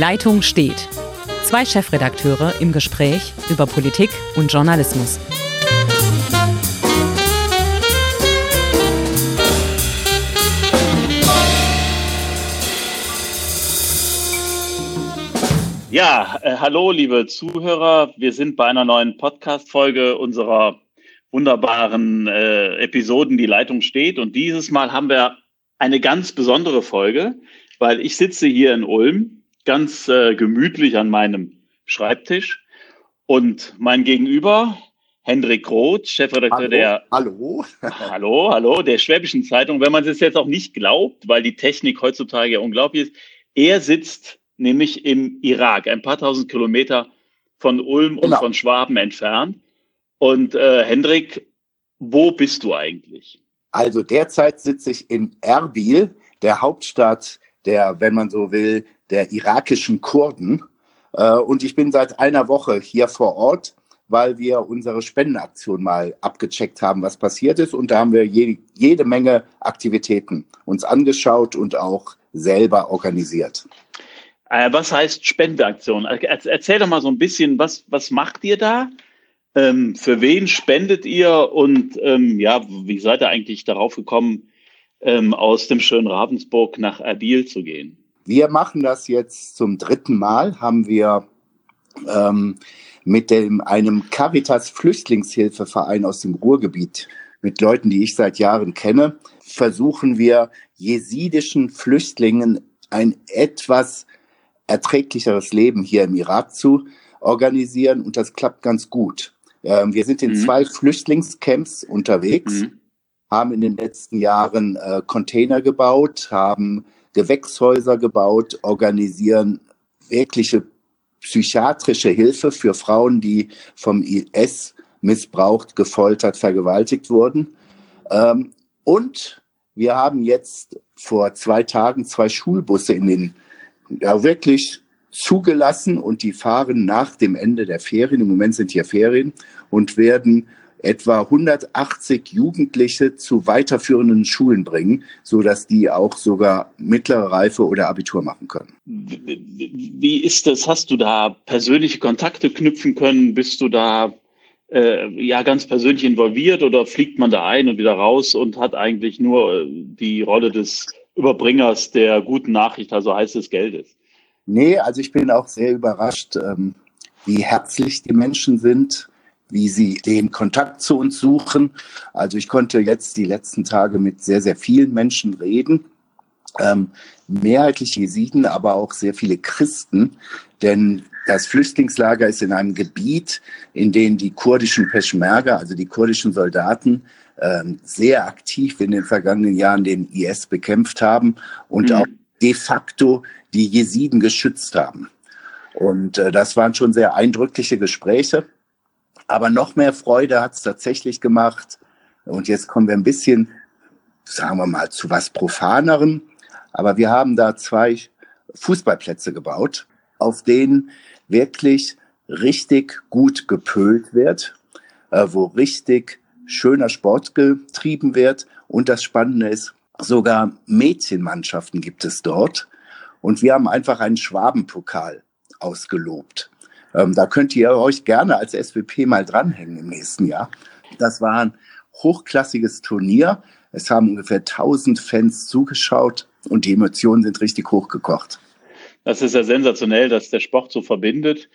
Leitung steht. Zwei Chefredakteure im Gespräch über Politik und Journalismus. Ja, äh, hallo liebe Zuhörer. Wir sind bei einer neuen Podcast-Folge unserer wunderbaren äh, Episoden Die Leitung steht. Und dieses Mal haben wir eine ganz besondere Folge, weil ich sitze hier in Ulm ganz äh, gemütlich an meinem Schreibtisch und mein Gegenüber, Hendrik Roth, Chefredakteur hallo, der Hallo. Hallo, hallo, der Schwäbischen Zeitung, wenn man es jetzt auch nicht glaubt, weil die Technik heutzutage ja unglaublich ist. Er sitzt nämlich im Irak, ein paar tausend Kilometer von Ulm und Genau. von Schwaben entfernt. Und äh, Hendrik, wo bist du eigentlich? Also derzeit sitze ich in Erbil, der Hauptstadt der, wenn man so will, der irakischen Kurden. Äh, Und ich bin seit einer Woche hier vor Ort, weil wir unsere Spendenaktion mal abgecheckt haben, was passiert ist. Und da haben wir je, jede Menge Aktivitäten uns angeschaut und auch selber organisiert. Äh, was heißt Spendeaktion? Er- Erzähl doch mal so ein bisschen, was, was macht ihr da? Ähm, für wen spendet ihr? Und ähm, ja, wie seid ihr eigentlich darauf gekommen, ähm, aus dem schönen Ravensburg nach Erbil zu gehen? Wir machen das jetzt zum dritten Mal, haben wir ähm, mit dem, einem Caritas Flüchtlingshilfeverein aus dem Ruhrgebiet, mit Leuten, die ich seit Jahren kenne, versuchen wir jesidischen Flüchtlingen ein etwas erträglicheres Leben hier im Irak zu organisieren und das klappt ganz gut. Ähm, wir sind in Mhm. zwei Flüchtlingscamps unterwegs Mhm. haben in den letzten Jahren äh, Container gebaut, haben Gewächshäuser gebaut, organisieren wirkliche psychiatrische Hilfe für Frauen, die vom IS missbraucht, gefoltert, vergewaltigt wurden. Ähm, und wir haben jetzt vor zwei Tagen zwei Schulbusse in den, ja wirklich zugelassen und die fahren nach dem Ende der Ferien, im Moment sind hier Ferien, und werden etwa 180 Jugendliche zu weiterführenden Schulen bringen, so dass die auch sogar mittlere Reife oder Abitur machen können. Wie ist das? Hast du da persönliche Kontakte knüpfen können? Bist du da äh, ja ganz persönlich involviert oder fliegt man da ein und wieder raus und hat eigentlich nur äh, die Rolle des Überbringers der guten Nachricht, also heißt des Geldes? Nee, also ich bin auch sehr überrascht, ähm, wie herzlich die Menschen sind, wie sie den Kontakt zu uns suchen. Also ich konnte jetzt die letzten Tage mit sehr, sehr vielen Menschen reden. Ähm, mehrheitlich Jesiden, aber auch sehr viele Christen. Denn das Flüchtlingslager ist in einem Gebiet, in dem die kurdischen Peschmerga, also die kurdischen Soldaten, ähm, sehr aktiv in den vergangenen Jahren den IS bekämpft haben und Mhm. auch de facto die Jesiden geschützt haben. Und äh, das waren schon sehr eindrückliche Gespräche. Aber noch mehr Freude hat es tatsächlich gemacht. Und jetzt kommen wir ein bisschen, sagen wir mal, zu was Profaneren. Aber wir haben da zwei Fußballplätze gebaut, auf denen wirklich richtig gut gepölt wird, äh, wo richtig schöner Sport getrieben wird. Und das Spannende ist, sogar Mädchenmannschaften gibt es dort. Und wir haben einfach einen Schwabenpokal ausgelobt. Ähm, da könnt ihr euch gerne als SWP mal dranhängen im nächsten Jahr. Das war ein hochklassiges Turnier. Es haben ungefähr 1000 Fans zugeschaut und die Emotionen sind richtig hochgekocht. Das ist ja sensationell, dass der Sport so verbindet.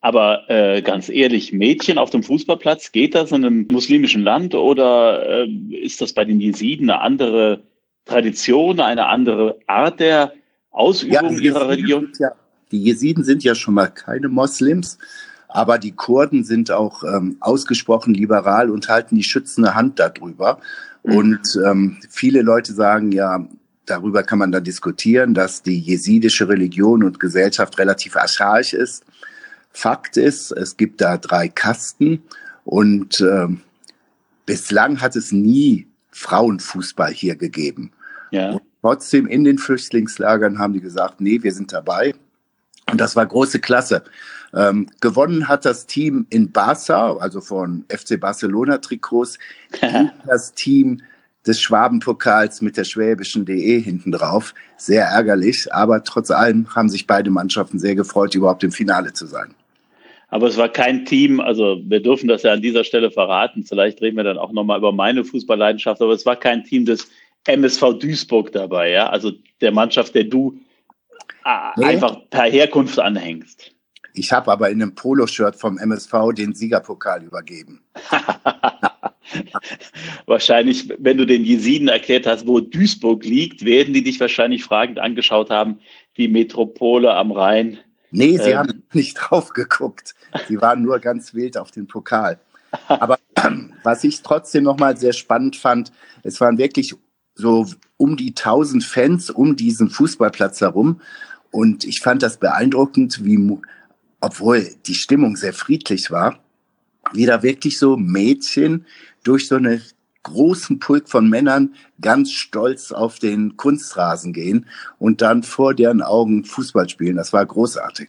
Aber äh, ganz ehrlich, Mädchen auf dem Fußballplatz, geht das in einem muslimischen Land oder äh, ist das bei den Jesiden eine andere Tradition, eine andere Art der Ausübung die, ihrer Religion? ja, die Jesiden sind ja schon mal keine Moslems, aber die Kurden sind auch ähm, ausgesprochen liberal und halten die schützende Hand darüber. Mhm. Und ähm, viele Leute sagen ja, darüber kann man dann diskutieren, dass die jesidische Religion und Gesellschaft relativ archaisch ist. Fakt ist, es gibt da drei Kasten und ähm, bislang hat es nie Frauenfußball hier gegeben. Ja. Trotzdem in den Flüchtlingslagern haben die gesagt, nee, wir sind dabei. Und das war große Klasse. Ähm, gewonnen hat das Team in Barca, also von FC Barcelona Trikots, das Team des Schwabenpokals mit der schwäbischen DE hinten drauf. Sehr ärgerlich, aber trotz allem haben sich beide Mannschaften sehr gefreut, überhaupt im Finale zu sein. Aber es war kein Team, also wir dürfen das ja an dieser Stelle verraten. Vielleicht reden wir dann auch nochmal über meine Fußballleidenschaft, aber es war kein Team des MSV Duisburg dabei, ja. Also der Mannschaft, der du äh, nee. einfach per Herkunft anhängst. Ich habe aber in einem Poloshirt vom MSV den Siegerpokal übergeben. wahrscheinlich, wenn du den Jesiden erklärt hast, wo Duisburg liegt, werden die dich wahrscheinlich fragend angeschaut haben, die Metropole am Rhein. Nee, sie ähm, haben nicht drauf geguckt. Sie waren nur ganz wild auf den Pokal. Aber was ich trotzdem nochmal sehr spannend fand, es waren wirklich so um die 1000 Fans um diesen Fußballplatz herum. Und ich fand das beeindruckend, wie, obwohl die Stimmung sehr friedlich war, wie da wirklich so Mädchen durch so einen großen Pulk von Männern ganz stolz auf den Kunstrasen gehen und dann vor deren Augen Fußball spielen. Das war großartig.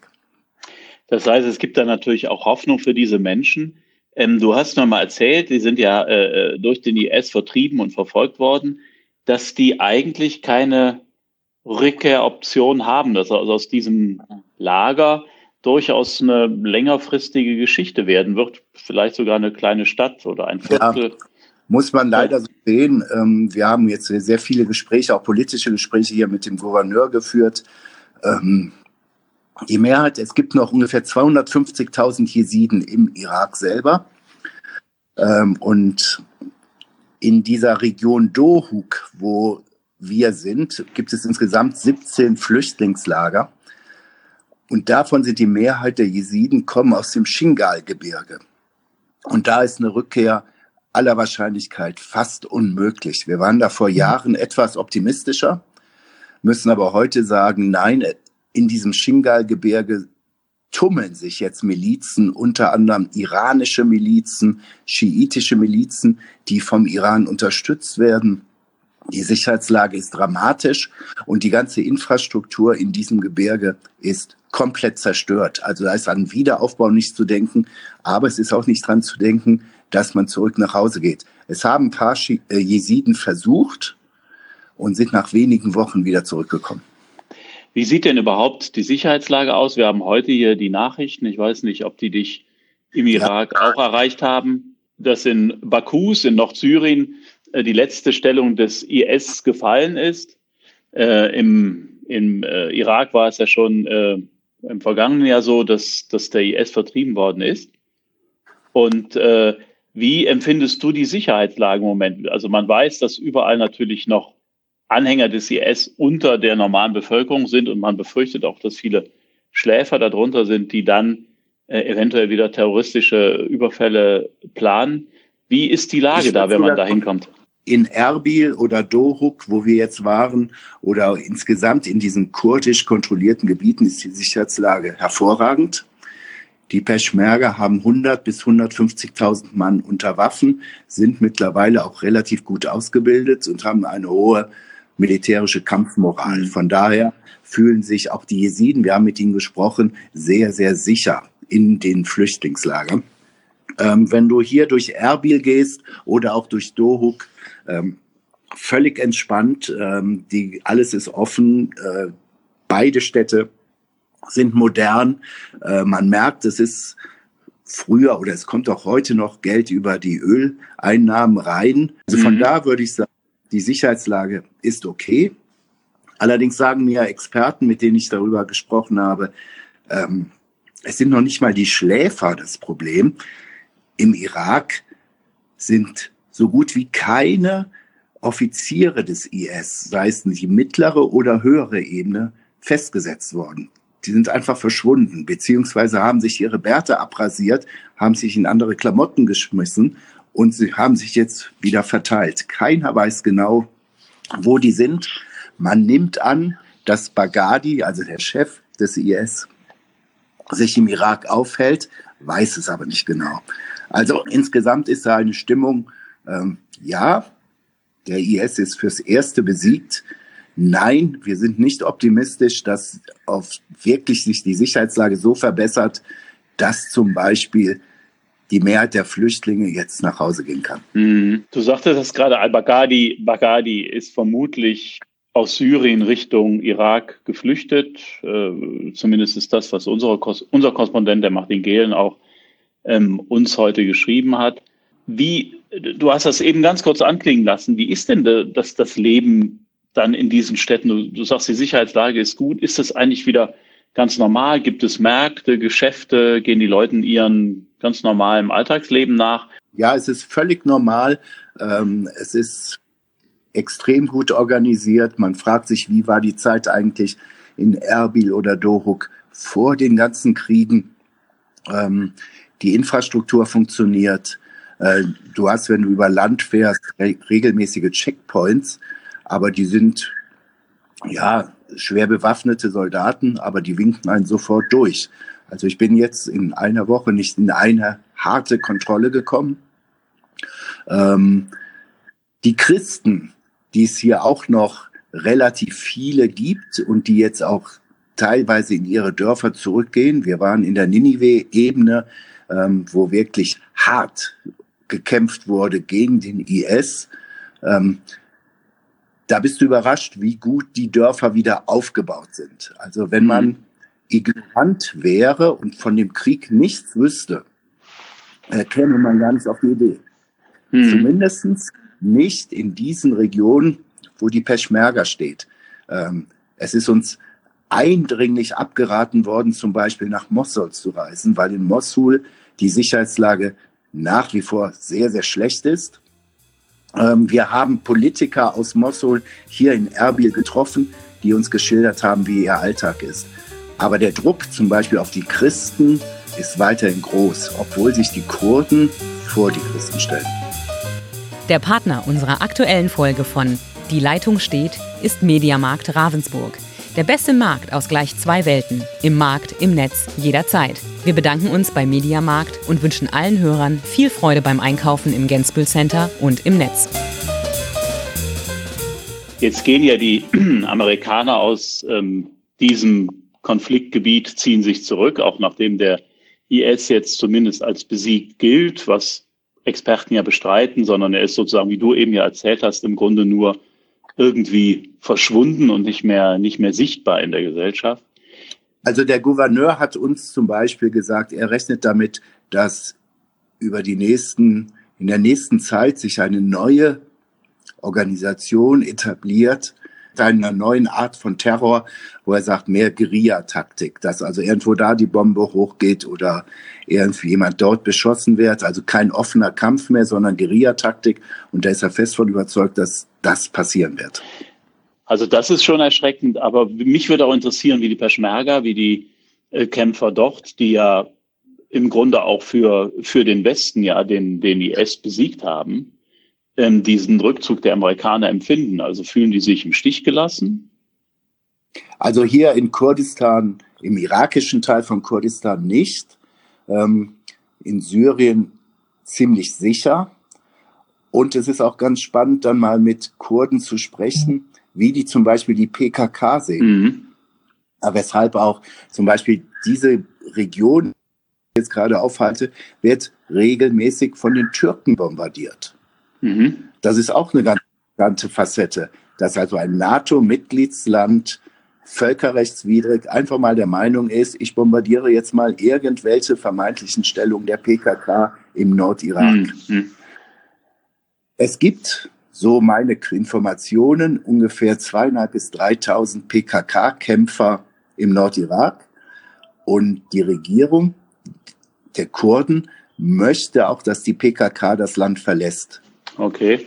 Das heißt, es gibt da natürlich auch Hoffnung für diese Menschen. Ähm, du hast noch mal erzählt, die sind ja äh, äh durch den IS vertrieben und verfolgt worden, dass die eigentlich keine Rückkehroption haben, dass also aus diesem Lager durchaus eine längerfristige Geschichte werden wird, vielleicht sogar eine kleine Stadt oder ein Viertel. Ja, muss man leider so sehen. Ähm, wir haben jetzt sehr viele Gespräche, auch politische Gespräche hier mit dem Gouverneur geführt. Ähm, die Mehrheit, es gibt noch ungefähr 250.000 Jesiden im Irak selber. Ähm, und in dieser Region Dohuk, wo wir sind, gibt es insgesamt 17 Flüchtlingslager. Und davon sind die Mehrheit der Jesiden kommen aus dem Shingal-Gebirge. Und da ist eine Rückkehr aller Wahrscheinlichkeit fast unmöglich. Wir waren da vor Jahren etwas optimistischer, müssen aber heute sagen, nein, in diesem Shingal-Gebirge tummeln sich jetzt Milizen, unter anderem iranische Milizen, schiitische Milizen, die vom Iran unterstützt werden. Die Sicherheitslage ist dramatisch und die ganze Infrastruktur in diesem Gebirge ist komplett zerstört. Also da ist an Wiederaufbau nicht zu denken, aber es ist auch nicht dran zu denken, dass man zurück nach Hause geht. Es haben ein paar äh, Jesiden versucht und sind nach wenigen Wochen wieder zurückgekommen. Wie sieht denn überhaupt die Sicherheitslage aus? Wir haben heute hier die Nachrichten. Ich weiß nicht, ob die dich im Irak ja. auch erreicht haben, dass in Bakus in Nordsyrien äh, die letzte Stellung des IS gefallen ist. Äh, Im im äh, Irak war es ja schon äh, im vergangenen Jahr so, dass, dass der IS vertrieben worden ist. Und äh, wie empfindest du die Sicherheitslage im Moment? Also man weiß, dass überall natürlich noch Anhänger des IS unter der normalen Bevölkerung sind und man befürchtet auch, dass viele Schläfer darunter sind, die dann äh, eventuell wieder terroristische Überfälle planen. Wie ist die Lage da, wenn man da hinkommt? in Erbil oder Dohuk, wo wir jetzt waren, oder insgesamt in diesen kurdisch kontrollierten Gebieten ist die Sicherheitslage hervorragend. Die Peschmerga haben 100 bis 150.000 Mann unter Waffen, sind mittlerweile auch relativ gut ausgebildet und haben eine hohe militärische Kampfmoral. Mhm. Von daher fühlen sich auch die Jesiden, wir haben mit ihnen gesprochen, sehr, sehr sicher in den Flüchtlingslagern. Ähm, wenn du hier durch Erbil gehst oder auch durch Dohuk, ähm, völlig entspannt. Ähm, die, alles ist offen. Äh, beide Städte sind modern. Äh, man merkt, es ist früher oder es kommt auch heute noch Geld über die Öleinnahmen rein. Also von mhm. da würde ich sagen, die Sicherheitslage ist okay. Allerdings sagen mir Experten, mit denen ich darüber gesprochen habe, ähm, es sind noch nicht mal die Schläfer das Problem. Im Irak sind so gut wie keine Offiziere des IS, sei es die mittlere oder höhere Ebene, festgesetzt worden. Die sind einfach verschwunden, beziehungsweise haben sich ihre Bärte abrasiert, haben sich in andere Klamotten geschmissen und sie haben sich jetzt wieder verteilt. Keiner weiß genau, wo die sind. Man nimmt an, dass Baghdadi, also der Chef des IS, sich im Irak aufhält, weiß es aber nicht genau. Also insgesamt ist da eine Stimmung, ähm, ja, der IS ist fürs Erste besiegt. Nein, wir sind nicht optimistisch, dass auf wirklich sich die Sicherheitslage so verbessert, dass zum Beispiel die Mehrheit der Flüchtlinge jetzt nach Hause gehen kann. Mhm. Du sagtest das gerade, al-Baghdadi Baghdadi ist vermutlich aus Syrien Richtung Irak geflüchtet. Äh, zumindest ist das, was unsere, unser Korrespondent, der Martin Gehlen, auch ähm, uns heute geschrieben hat. Wie, du hast das eben ganz kurz anklingen lassen. Wie ist denn das, das Leben dann in diesen Städten? Du, du sagst, die Sicherheitslage ist gut. Ist es eigentlich wieder ganz normal? Gibt es Märkte, Geschäfte? Gehen die Leute ihren ganz normalen Alltagsleben nach? Ja, es ist völlig normal. Ähm, es ist extrem gut organisiert. Man fragt sich, wie war die Zeit eigentlich in Erbil oder Dohuk vor den ganzen Kriegen? Ähm, die Infrastruktur funktioniert. Äh, du hast, wenn du über Land fährst, re regelmäßige Checkpoints, aber die sind ja schwer bewaffnete Soldaten, aber die winken einen sofort durch. Also ich bin jetzt in einer Woche nicht in eine harte Kontrolle gekommen. Ähm, die Christen, die es hier auch noch relativ viele gibt und die jetzt auch teilweise in ihre Dörfer zurückgehen. Wir waren in der Ninive-Ebene, ähm, wo wirklich hart gekämpft wurde gegen den IS. Ähm, da bist du überrascht, wie gut die Dörfer wieder aufgebaut sind. Also wenn man mhm. Ignorant wäre und von dem Krieg nichts wüsste, äh, käme man gar nicht auf die Idee. Mhm. Zumindest nicht in diesen Regionen, wo die Peschmerga steht. Ähm, es ist uns eindringlich abgeraten worden, zum Beispiel nach Mosul zu reisen, weil in Mosul die Sicherheitslage nach wie vor sehr, sehr schlecht ist. Ähm, wir haben Politiker aus Mosul hier in Erbil getroffen, die uns geschildert haben, wie ihr Alltag ist. Aber der Druck zum Beispiel auf die Christen ist weiterhin groß, obwohl sich die Kurden vor die Christen stellen. Der Partner unserer aktuellen Folge von Die Leitung steht ist Mediamarkt Ravensburg. Der beste Markt aus gleich zwei Welten. Im Markt, im Netz, jederzeit. Wir bedanken uns bei Mediamarkt und wünschen allen Hörern viel Freude beim Einkaufen im Gensbüll Center und im Netz. Jetzt gehen ja die Amerikaner aus ähm, diesem Konfliktgebiet, ziehen sich zurück, auch nachdem der IS jetzt zumindest als besiegt gilt, was Experten ja bestreiten, sondern er ist sozusagen, wie du eben ja erzählt hast, im Grunde nur irgendwie verschwunden und nicht mehr, nicht mehr sichtbar in der Gesellschaft. Also der Gouverneur hat uns zum Beispiel gesagt, er rechnet damit, dass über die nächsten, in der nächsten Zeit sich eine neue Organisation etabliert, einer neuen Art von Terror, wo er sagt, mehr Guerilla-Taktik, dass also irgendwo da die Bombe hochgeht oder irgendwie jemand dort beschossen wird. Also kein offener Kampf mehr, sondern Guerilla-Taktik. Und da ist er fest von überzeugt, dass das passieren wird. Also das ist schon erschreckend, aber mich würde auch interessieren, wie die Peschmerga, wie die äh, Kämpfer dort, die ja im Grunde auch für, für den Westen ja den, den IS besiegt haben, ähm, diesen Rückzug der Amerikaner empfinden? Also fühlen die sich im Stich gelassen? Also hier in Kurdistan, im irakischen Teil von Kurdistan nicht. Ähm, in Syrien ziemlich sicher. Und es ist auch ganz spannend, dann mal mit Kurden zu sprechen, wie die zum Beispiel die PKK sehen. Mhm. Aber weshalb auch zum Beispiel diese Region, die ich jetzt gerade aufhalte, wird regelmäßig von den Türken bombardiert. Mhm. Das ist auch eine ganz interessante Facette, dass also ein NATO-Mitgliedsland völkerrechtswidrig einfach mal der Meinung ist, ich bombardiere jetzt mal irgendwelche vermeintlichen Stellungen der PKK im Nordirak. Mhm. Es gibt, so meine Informationen, ungefähr zweieinhalb bis 3.000 PKK-Kämpfer im Nordirak und die Regierung der Kurden möchte auch, dass die PKK das Land verlässt. Okay.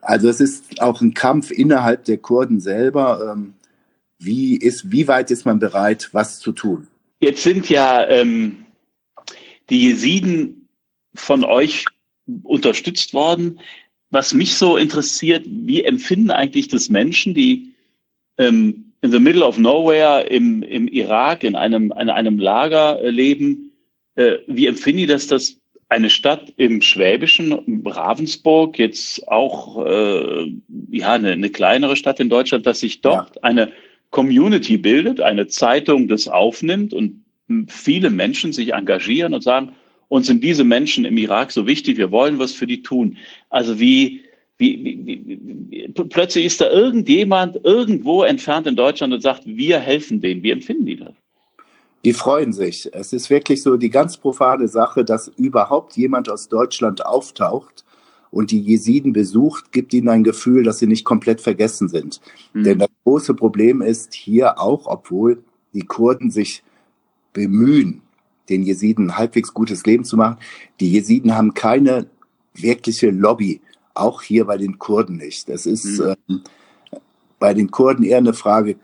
Also es ist auch ein Kampf innerhalb der Kurden selber. Ähm, wie, ist, wie weit ist man bereit, was zu tun? Jetzt sind ja ähm, die Jesiden von euch unterstützt worden. Was mich so interessiert, wie empfinden eigentlich das Menschen, die ähm, in the middle of nowhere im, im Irak in einem, in einem Lager äh, leben? Äh, wie empfinden die das, dass eine Stadt im Schwäbischen, Ravensburg, jetzt auch äh, ja eine, eine kleinere Stadt in Deutschland, dass sich dort ja. eine Community bildet, eine Zeitung das aufnimmt und viele Menschen sich engagieren und sagen, uns sind diese Menschen im Irak so wichtig, wir wollen was für die tun. Also wie, wie, wie, wie, plötzlich ist da irgendjemand irgendwo entfernt in Deutschland und sagt, wir helfen denen. Wie empfinden die das? Die freuen sich. Es ist wirklich so die ganz profane Sache, dass überhaupt jemand aus Deutschland auftaucht und die Jesiden besucht, gibt ihnen ein Gefühl, dass sie nicht komplett vergessen sind. Mhm. Denn das große Problem ist hier auch, obwohl die Kurden sich bemühen, den Jesiden ein halbwegs gutes Leben zu machen, die Jesiden haben keine wirkliche Lobby auch hier bei den Kurden nicht. Das ist mhm. ähm, bei den Kurden eher eine Frage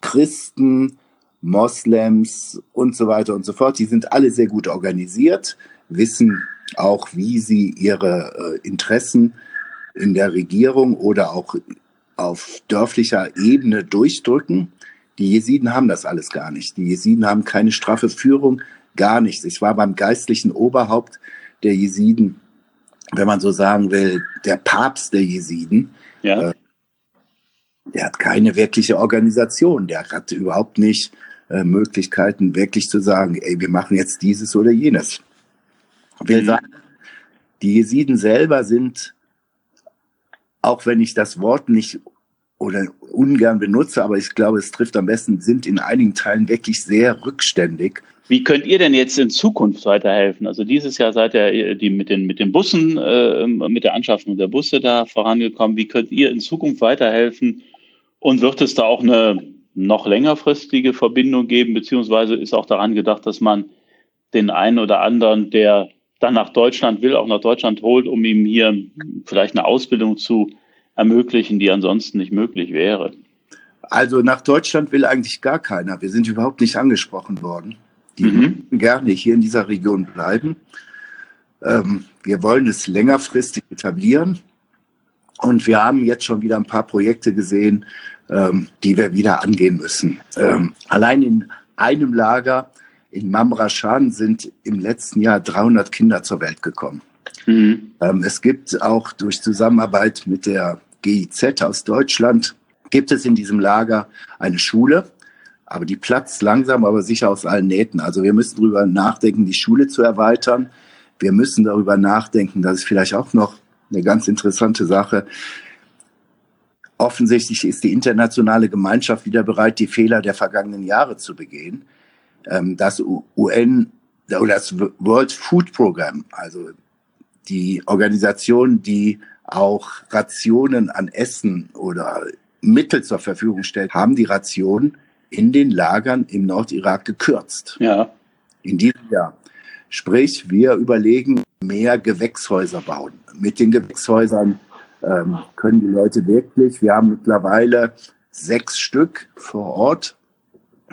Christen, Moslems und so weiter und so fort. Die sind alle sehr gut organisiert, wissen auch, wie sie ihre äh, Interessen in der Regierung oder auch auf dörflicher Ebene durchdrücken. Die Jesiden haben das alles gar nicht. Die Jesiden haben keine straffe Führung, gar nichts. Ich war beim geistlichen Oberhaupt der Jesiden wenn man so sagen will, der Papst der Jesiden, ja. Der hat keine wirkliche Organisation, der hat überhaupt nicht äh, Möglichkeiten, wirklich zu sagen, ey, wir machen jetzt dieses oder jenes. Ich will mhm. sagen, die Jesiden selber sind, auch wenn ich das Wort nicht oder ungern benutze, aber ich glaube, es trifft am besten, sind in einigen Teilen wirklich sehr rückständig wie könnt ihr denn jetzt in Zukunft weiterhelfen? Also dieses Jahr seid ihr die mit den, mit den Bussen, äh, mit der Anschaffung der Busse da vorangekommen. Wie könnt ihr in Zukunft weiterhelfen? Und wird es da auch eine noch längerfristige Verbindung geben? Beziehungsweise ist auch daran gedacht, dass man den einen oder anderen, der dann nach Deutschland will, auch nach Deutschland holt, um ihm hier vielleicht eine Ausbildung zu ermöglichen, die ansonsten nicht möglich wäre? Also nach Deutschland will eigentlich gar keiner. Wir sind überhaupt nicht angesprochen worden. Die mhm. gerne hier in dieser Region bleiben. Ähm, wir wollen es längerfristig etablieren. Und wir haben jetzt schon wieder ein paar Projekte gesehen, ähm, die wir wieder angehen müssen. Ähm, allein in einem Lager in Mamrashan sind im letzten Jahr 300 Kinder zur Welt gekommen. Mhm. Ähm, es gibt auch durch Zusammenarbeit mit der GIZ aus Deutschland, gibt es in diesem Lager eine Schule, aber die platzt langsam, aber sicher aus allen Nähten. Also wir müssen darüber nachdenken, die Schule zu erweitern. Wir müssen darüber nachdenken, das ist vielleicht auch noch eine ganz interessante Sache. Offensichtlich ist die internationale Gemeinschaft wieder bereit, die Fehler der vergangenen Jahre zu begehen. Ähm, das UN oder das World Food Program, also die Organisation, die auch Rationen an Essen oder Mittel zur Verfügung stellt, haben die Rationen in den Lagern im Nordirak gekürzt. Ja. In diesem Jahr. Sprich, wir überlegen, mehr Gewächshäuser bauen. Mit den Gewächshäusern ähm, können die Leute wirklich, wir haben mittlerweile sechs Stück vor Ort.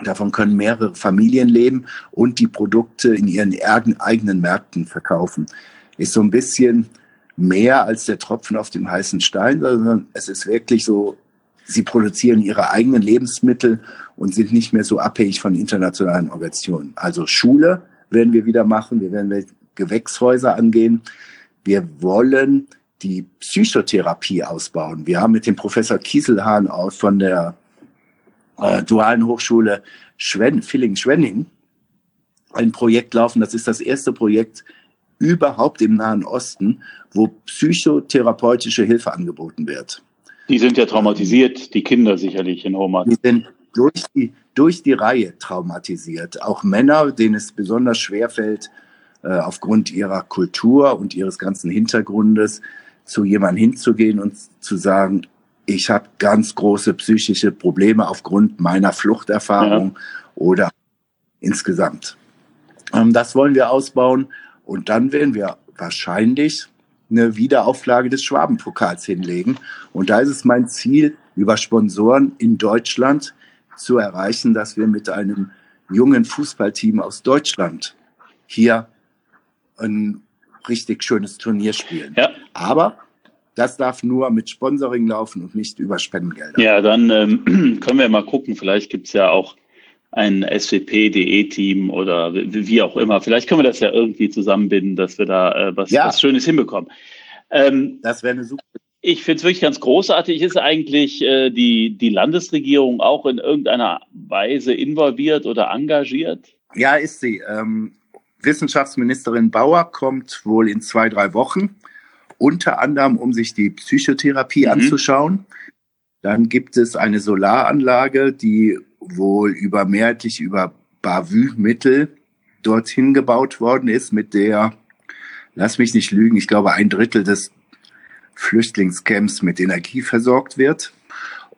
Davon können mehrere Familien leben und die Produkte in ihren eigenen Märkten verkaufen. Ist so ein bisschen mehr als der Tropfen auf dem heißen Stein, sondern es ist wirklich so Sie produzieren ihre eigenen Lebensmittel und sind nicht mehr so abhängig von internationalen Organisationen. Also Schule werden wir wieder machen, wir werden Gewächshäuser angehen. Wir wollen die Psychotherapie ausbauen. Wir haben mit dem Professor Kieselhahn aus von der äh, Dualen Hochschule Schwen Villingen-Schwenning ein Projekt laufen. Das ist das erste Projekt überhaupt im Nahen Osten, wo psychotherapeutische Hilfe angeboten wird. Die sind ja traumatisiert, die Kinder sicherlich in Homat. Die sind durch die, durch die Reihe traumatisiert. Auch Männer, denen es besonders schwer fällt, äh, aufgrund ihrer Kultur und ihres ganzen Hintergrundes zu jemandem hinzugehen und zu sagen, ich habe ganz große psychische Probleme aufgrund meiner Fluchterfahrung ja. oder insgesamt. Ähm, das wollen wir ausbauen und dann werden wir wahrscheinlich eine Wiederauflage des Schwabenpokals hinlegen. Und da ist es mein Ziel, über Sponsoren in Deutschland zu erreichen, dass wir mit einem jungen Fußballteam aus Deutschland hier ein richtig schönes Turnier spielen. Ja. Aber das darf nur mit Sponsoring laufen und nicht über Spendengelder. Ja, dann ähm, können wir mal gucken. Vielleicht gibt's ja auch ein SWP-DE-Team oder wie auch immer. Vielleicht können wir das ja irgendwie zusammenbinden, dass wir da äh, was, ja. was Schönes hinbekommen. Ähm, das wäre eine super. Ich finde es wirklich ganz großartig. Ist eigentlich äh, die, die Landesregierung auch in irgendeiner Weise involviert oder engagiert? Ja, ist sie. Ähm, Wissenschaftsministerin Bauer kommt wohl in zwei, drei Wochen, unter anderem, um sich die Psychotherapie mhm. anzuschauen. Dann gibt es eine Solaranlage, die wohl über mehrheitlich über Bavü-Mittel dorthin gebaut worden ist, mit der, lass mich nicht lügen, ich glaube ein Drittel des Flüchtlingscamps mit Energie versorgt wird.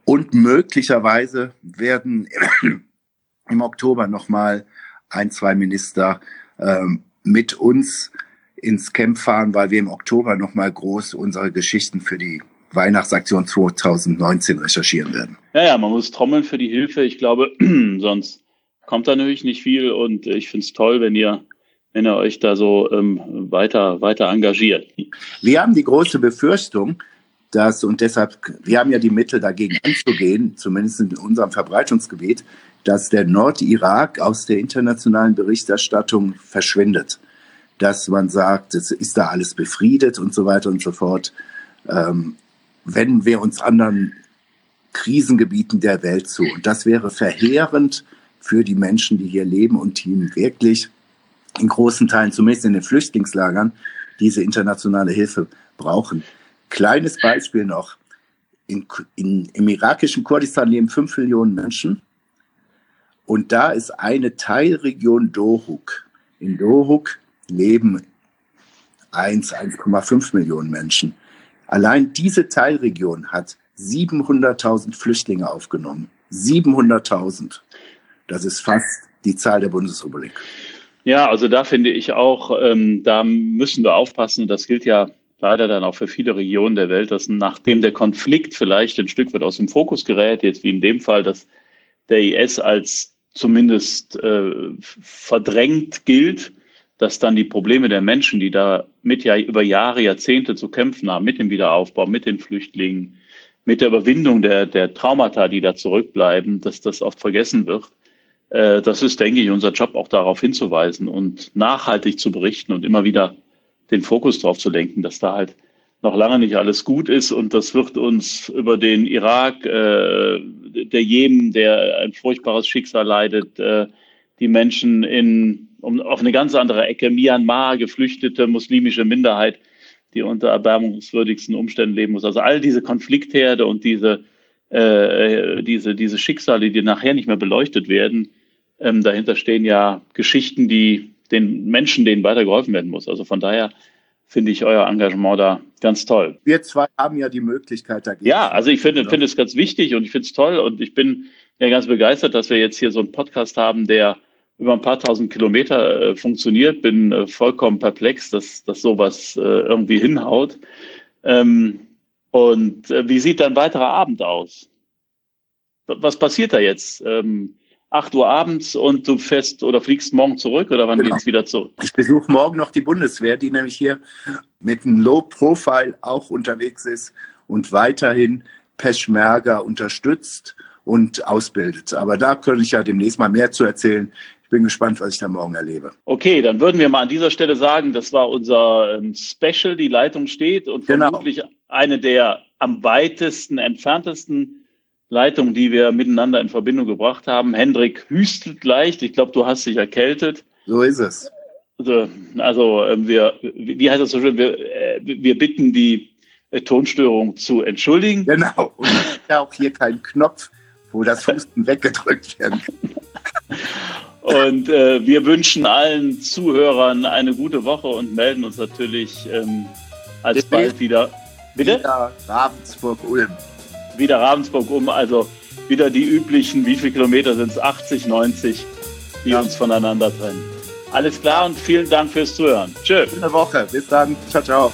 Und möglicherweise werden im Oktober nochmal ein, zwei Minister ähm, mit uns ins Camp fahren, weil wir im Oktober nochmal groß unsere Geschichten für die Weihnachtsaktion 2019 recherchieren werden. Ja, ja, man muss trommeln für die Hilfe. Ich glaube, sonst kommt da natürlich nicht viel und ich finde es toll, wenn ihr, wenn ihr euch da so ähm, weiter, weiter engagiert. Wir haben die große Befürchtung, dass, und deshalb, wir haben ja die Mittel dagegen anzugehen, zumindest in unserem Verbreitungsgebiet, dass der Nordirak aus der internationalen Berichterstattung verschwindet. Dass man sagt, es ist da alles befriedet und so weiter und so fort. Ähm, wenden wir uns anderen Krisengebieten der Welt zu. Und das wäre verheerend für die Menschen, die hier leben und die wirklich in großen Teilen, zumindest in den Flüchtlingslagern, diese internationale Hilfe brauchen. Kleines Beispiel noch. In, in, Im irakischen Kurdistan leben fünf Millionen Menschen. Und da ist eine Teilregion Dohuk. In Dohuk leben 1, 1,5 Millionen Menschen. Allein diese Teilregion hat 700.000 Flüchtlinge aufgenommen. 700.000. Das ist fast die Zahl der Bundesrepublik. Ja, also da finde ich auch, ähm, da müssen wir aufpassen. Das gilt ja leider dann auch für viele Regionen der Welt, dass nachdem der Konflikt vielleicht ein Stück weit aus dem Fokus gerät, jetzt wie in dem Fall, dass der IS als zumindest äh, verdrängt gilt, dass dann die Probleme der Menschen, die da mit ja über Jahre, Jahrzehnte zu kämpfen haben, mit dem Wiederaufbau, mit den Flüchtlingen, mit der Überwindung der, der Traumata, die da zurückbleiben, dass das oft vergessen wird. Äh, das ist, denke ich, unser Job auch darauf hinzuweisen und nachhaltig zu berichten und immer wieder den Fokus darauf zu lenken, dass da halt noch lange nicht alles gut ist und das wird uns über den Irak, äh, der Jemen, der ein furchtbares Schicksal leidet, äh, die Menschen in um, auf eine ganz andere Ecke, Myanmar, geflüchtete muslimische Minderheit, die unter erbärmungswürdigsten Umständen leben muss. Also all diese Konfliktherde und diese, äh, diese, diese Schicksale, die nachher nicht mehr beleuchtet werden, ähm, dahinter stehen ja Geschichten, die den Menschen, denen weitergeholfen werden muss. Also von daher finde ich euer Engagement da ganz toll. Wir zwei haben ja die Möglichkeit dagegen. Ja, also ich finde, finde es ganz wichtig und ich finde es toll und ich bin ja ganz begeistert, dass wir jetzt hier so einen Podcast haben, der über ein paar tausend Kilometer äh, funktioniert. Bin äh, vollkommen perplex, dass, dass sowas äh, irgendwie hinhaut. Ähm, und äh, wie sieht dein weiterer Abend aus? Was passiert da jetzt? Ähm, 8 Uhr abends und du fährst oder fliegst morgen zurück oder wann genau. geht's wieder zurück? Ich besuche morgen noch die Bundeswehr, die nämlich hier mit einem Low Profile auch unterwegs ist und weiterhin Peschmerga unterstützt und ausbildet. Aber da könnte ich ja demnächst mal mehr zu erzählen bin gespannt, was ich da morgen erlebe. Okay, dann würden wir mal an dieser Stelle sagen, das war unser ähm, Special, die Leitung steht und genau. vermutlich eine der am weitesten entferntesten Leitungen, die wir miteinander in Verbindung gebracht haben. Hendrik hüstelt leicht. Ich glaube, du hast dich erkältet. So ist es. Also, also ähm, wir, wie heißt das so schön? Wir, äh, wir bitten die äh, Tonstörung zu entschuldigen. Genau. Und es gibt ja auch hier keinen Knopf, wo das Husten weggedrückt werden kann. Und äh, wir wünschen allen Zuhörern eine gute Woche und melden uns natürlich ähm, alsbald wieder. Bitte? Wieder Ravensburg-Ulm. Wieder Ravensburg-Ulm, also wieder die üblichen, wie viele Kilometer sind es? 80, 90, die ja. uns voneinander trennen. Alles klar und vielen Dank fürs Zuhören. Tschö. Schöne Woche. Bis dann. Ciao, ciao.